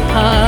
past.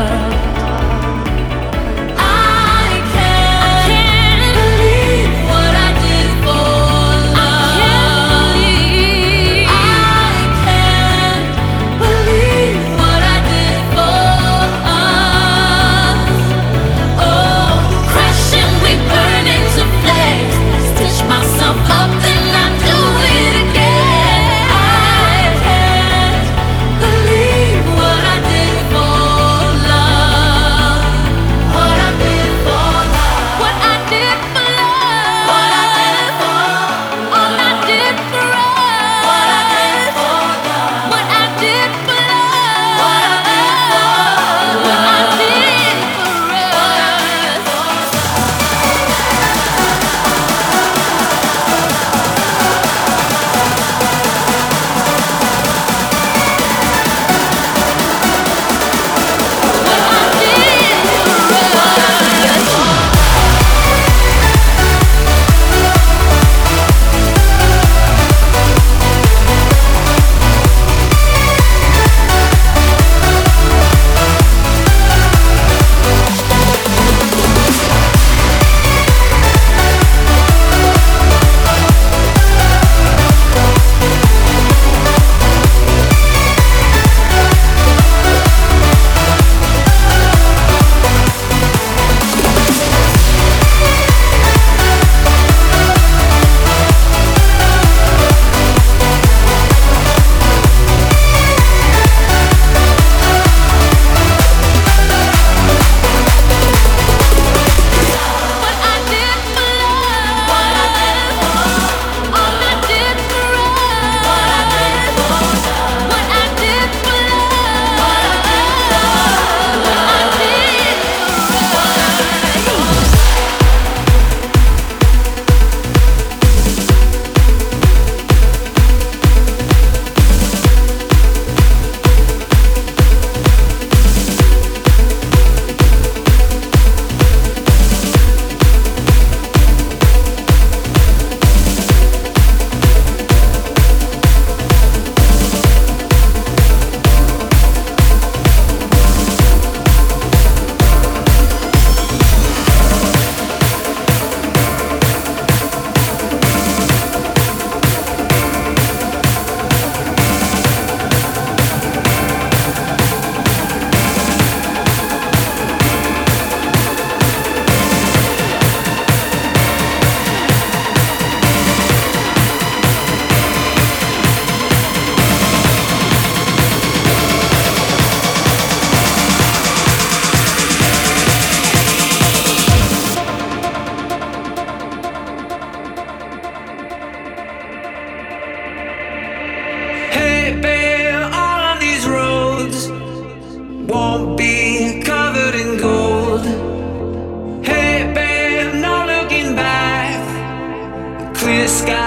the sky.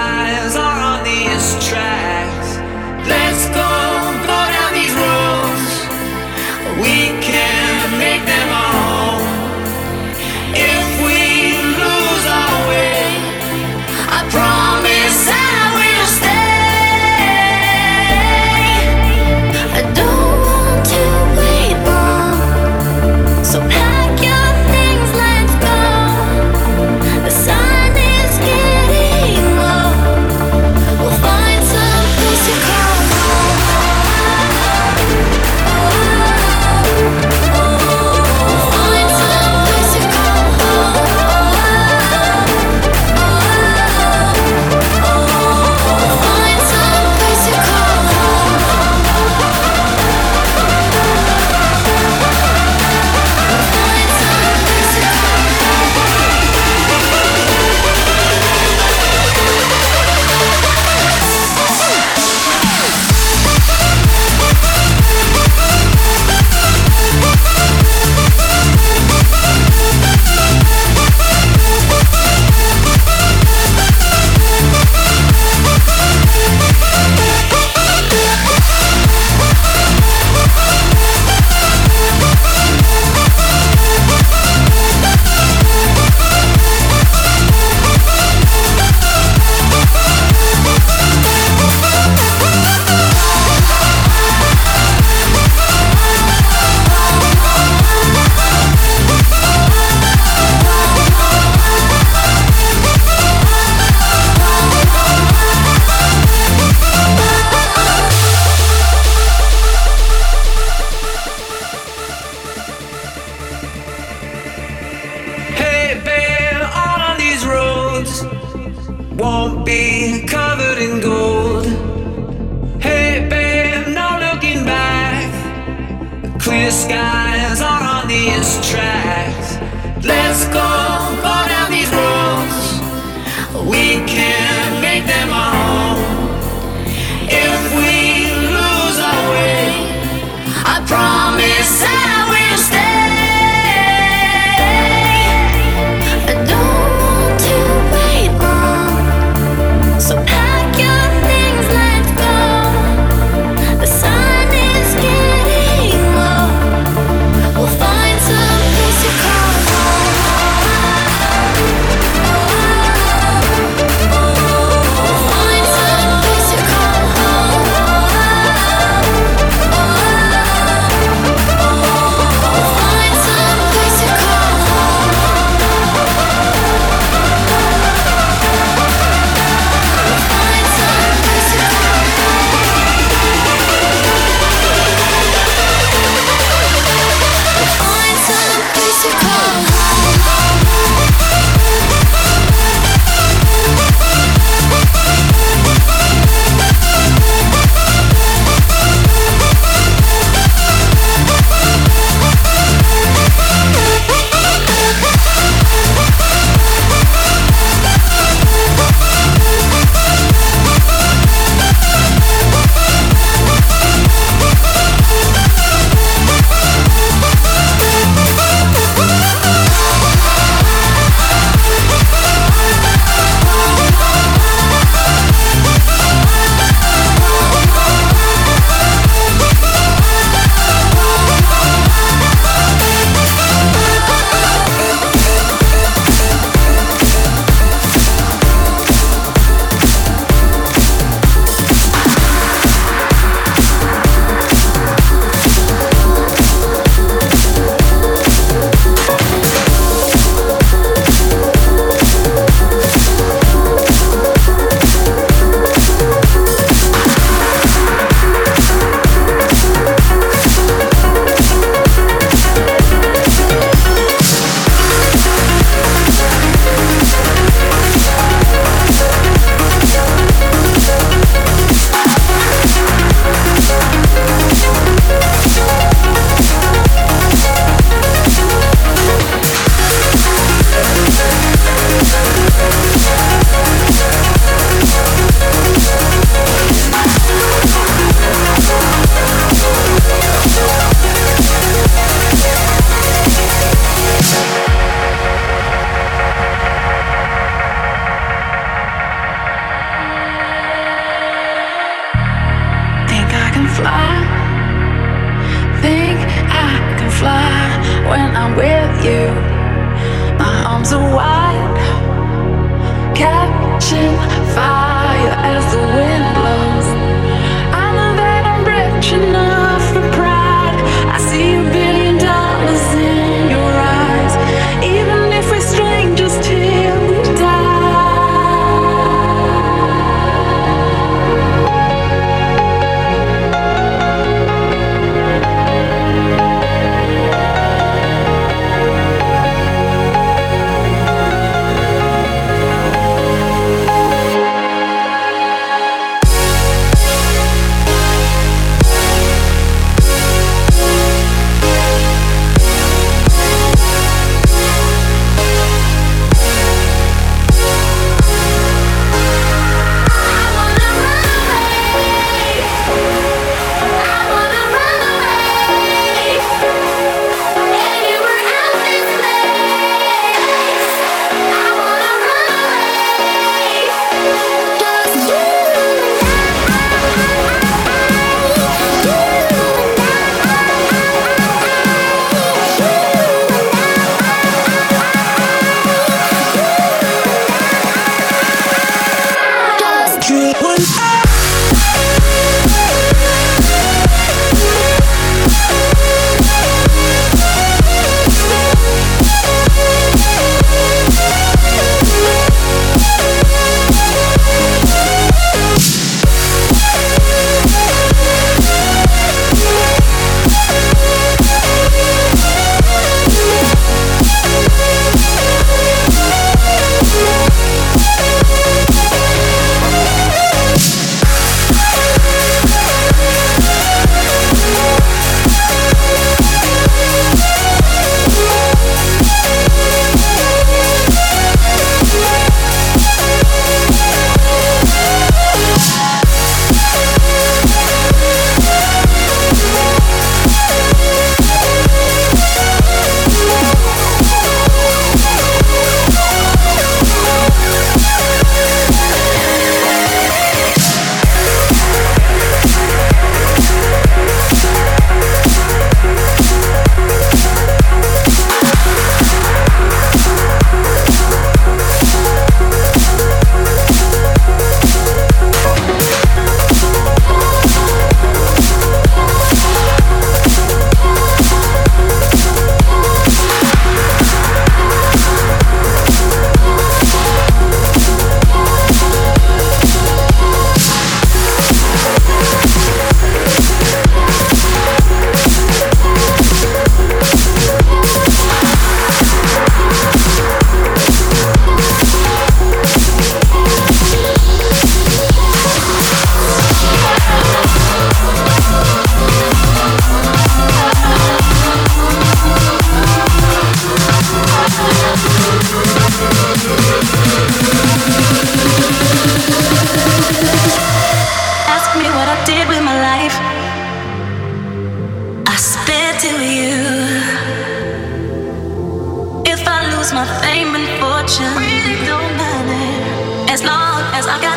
Catching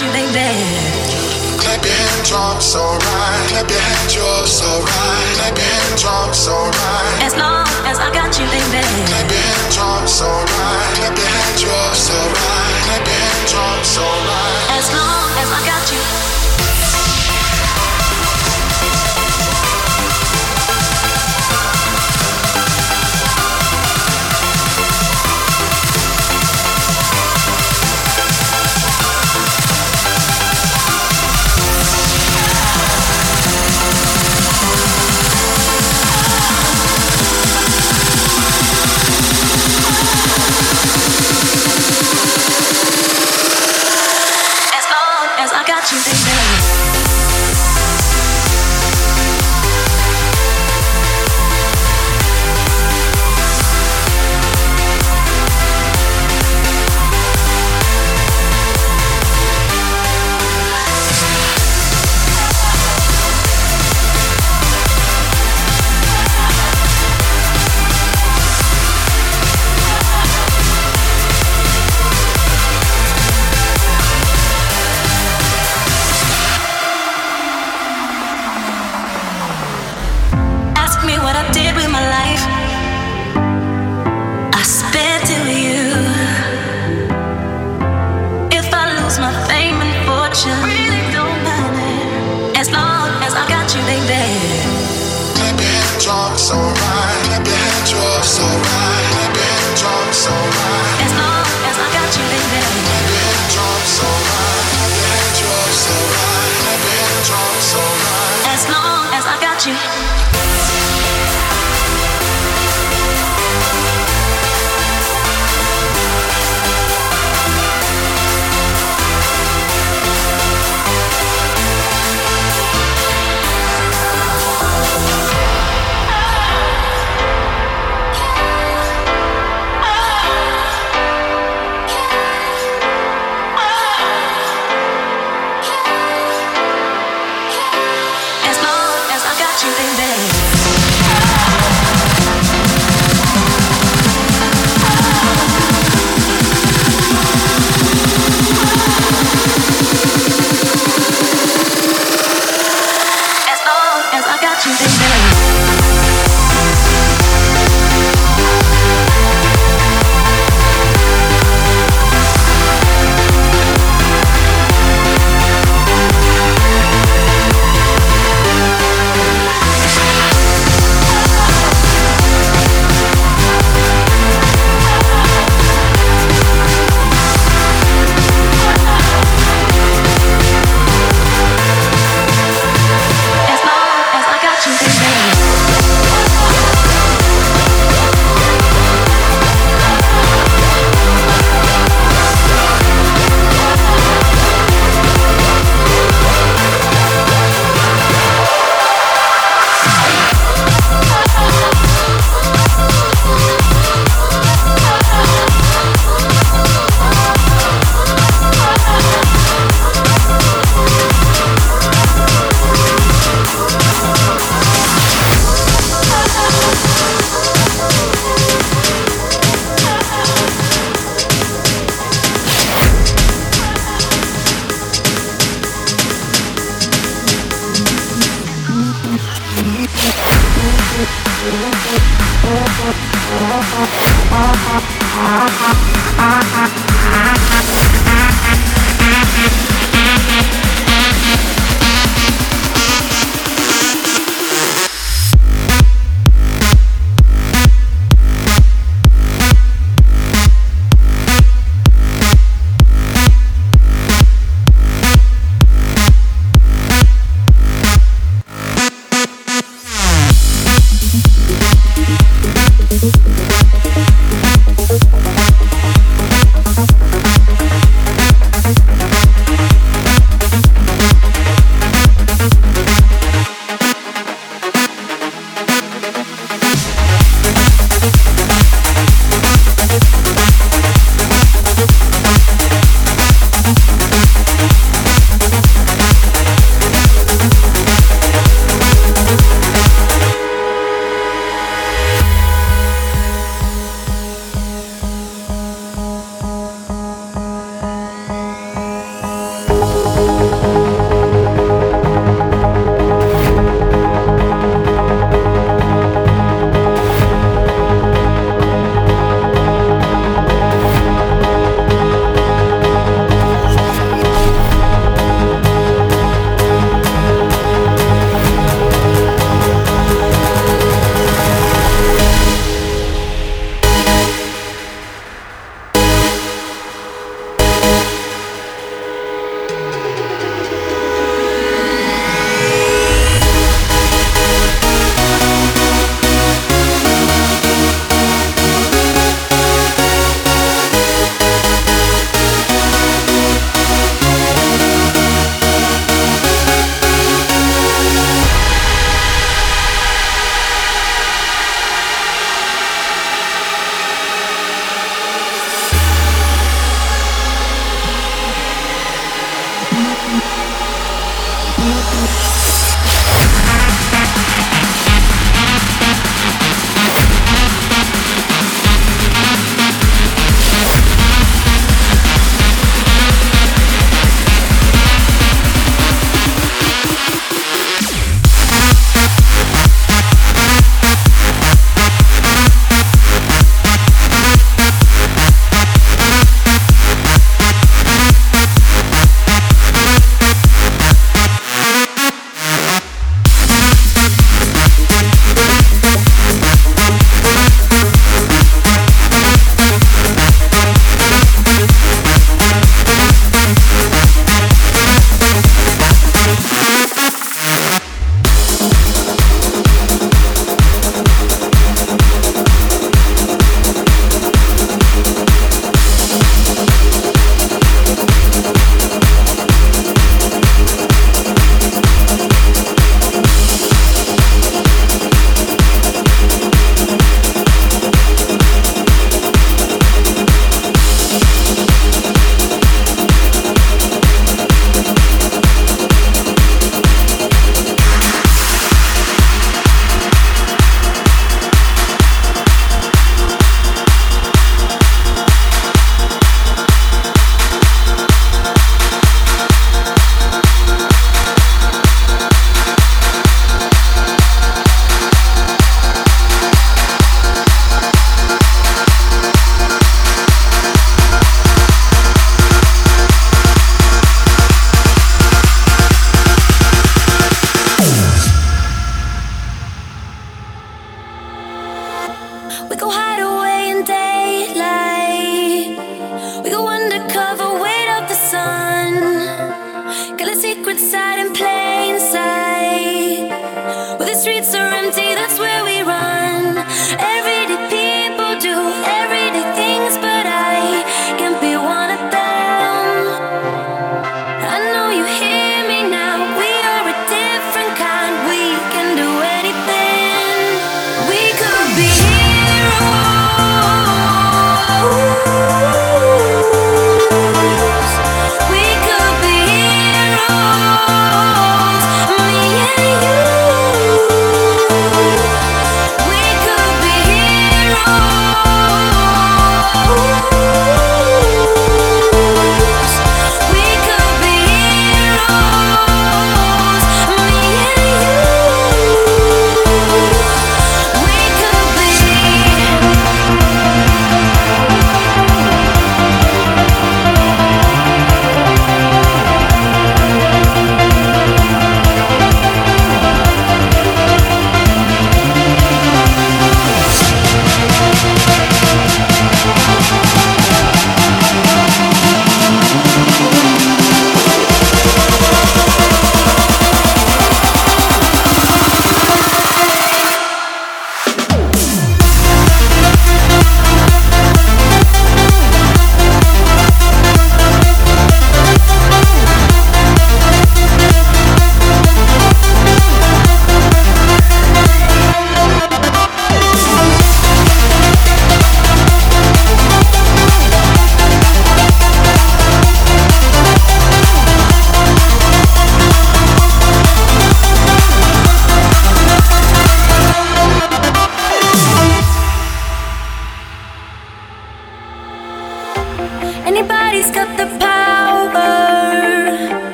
you, baby. Clap your hands, you're so right. Clap your hands, you're so right. Clap your hands, you're so right. As long as I got you, baby. Clap your hands, you're so right. Clap your hands, you're so right. Clap your hands, you're so right. As long as I got you.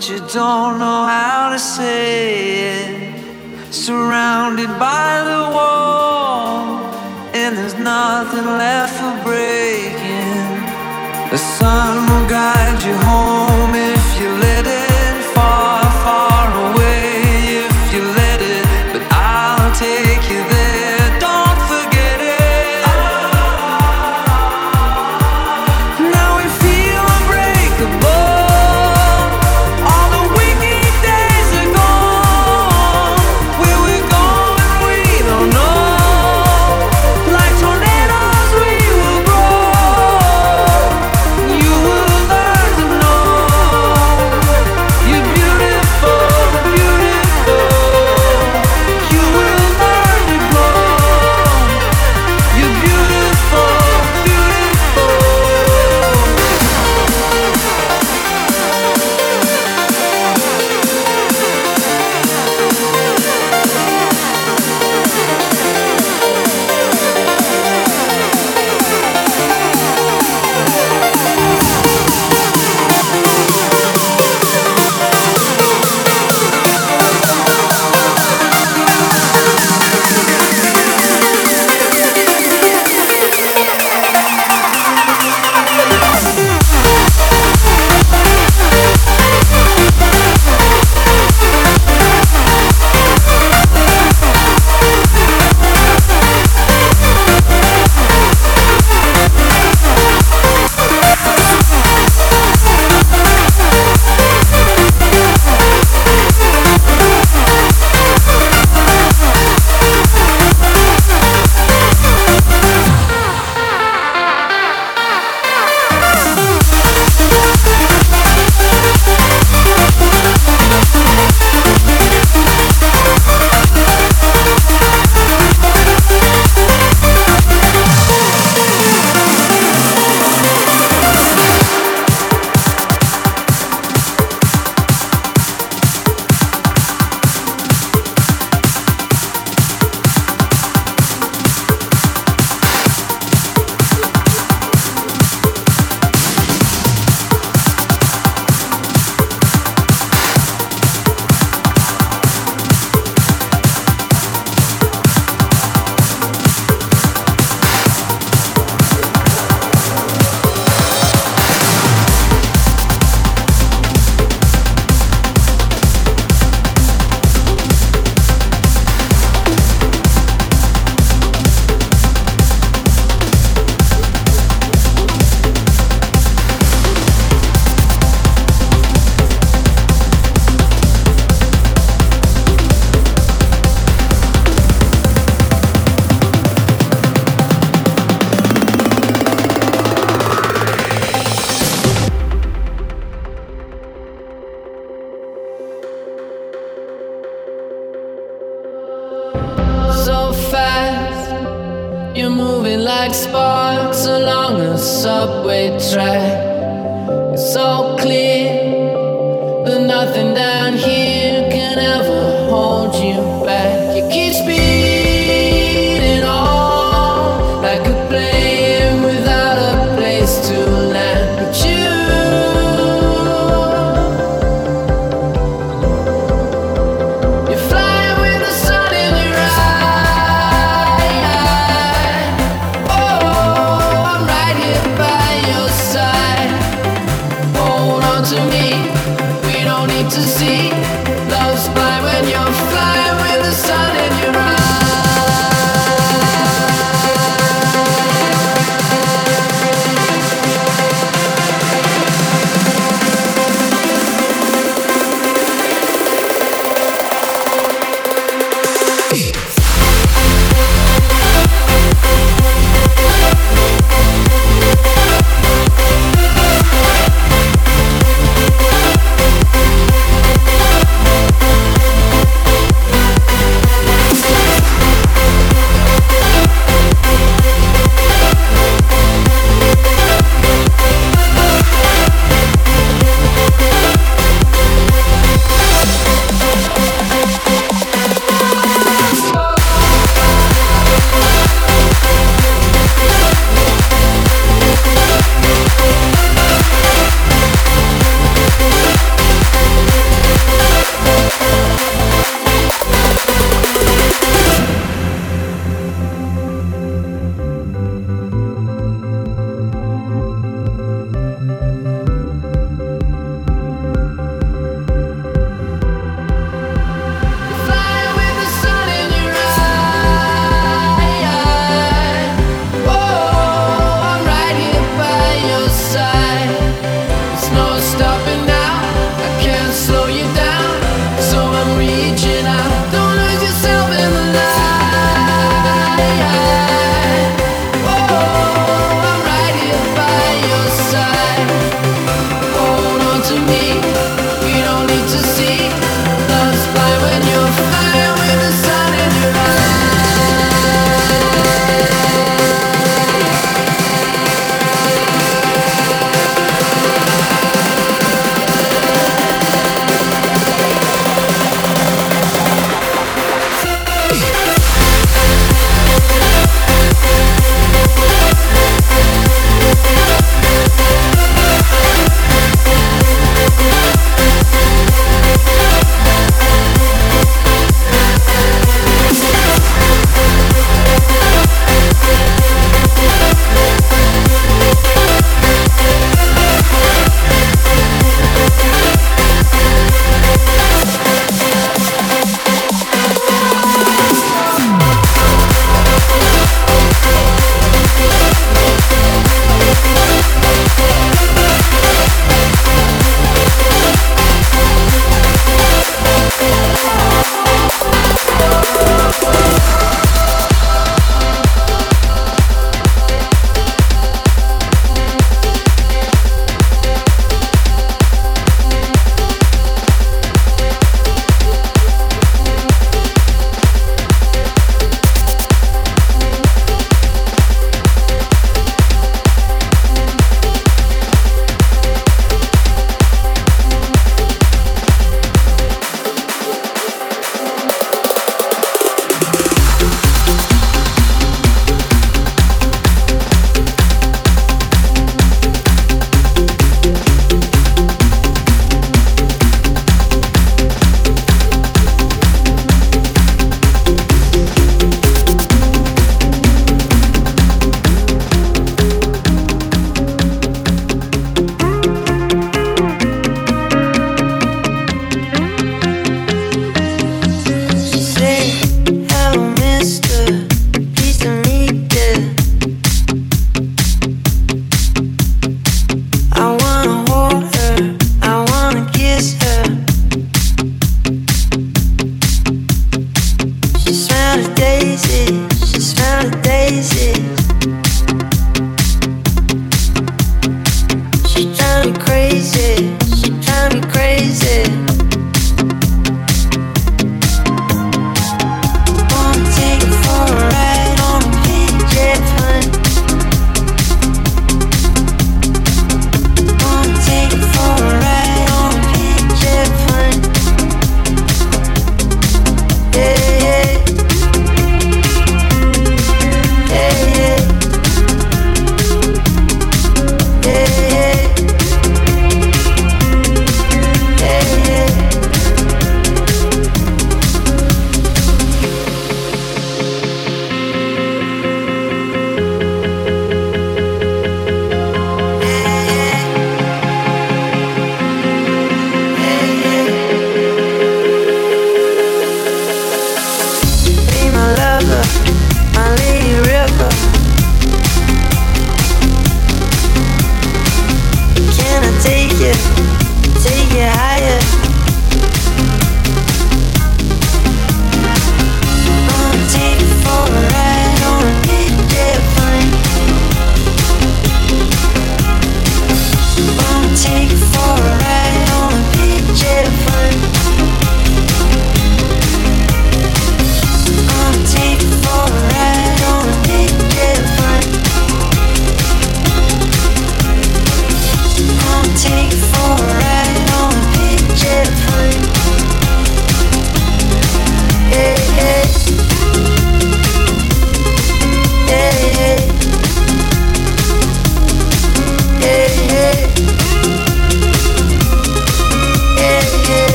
but you don't know how to say it. Surrounded by the wall, and there's nothing left for breaking. The sun will guide you home.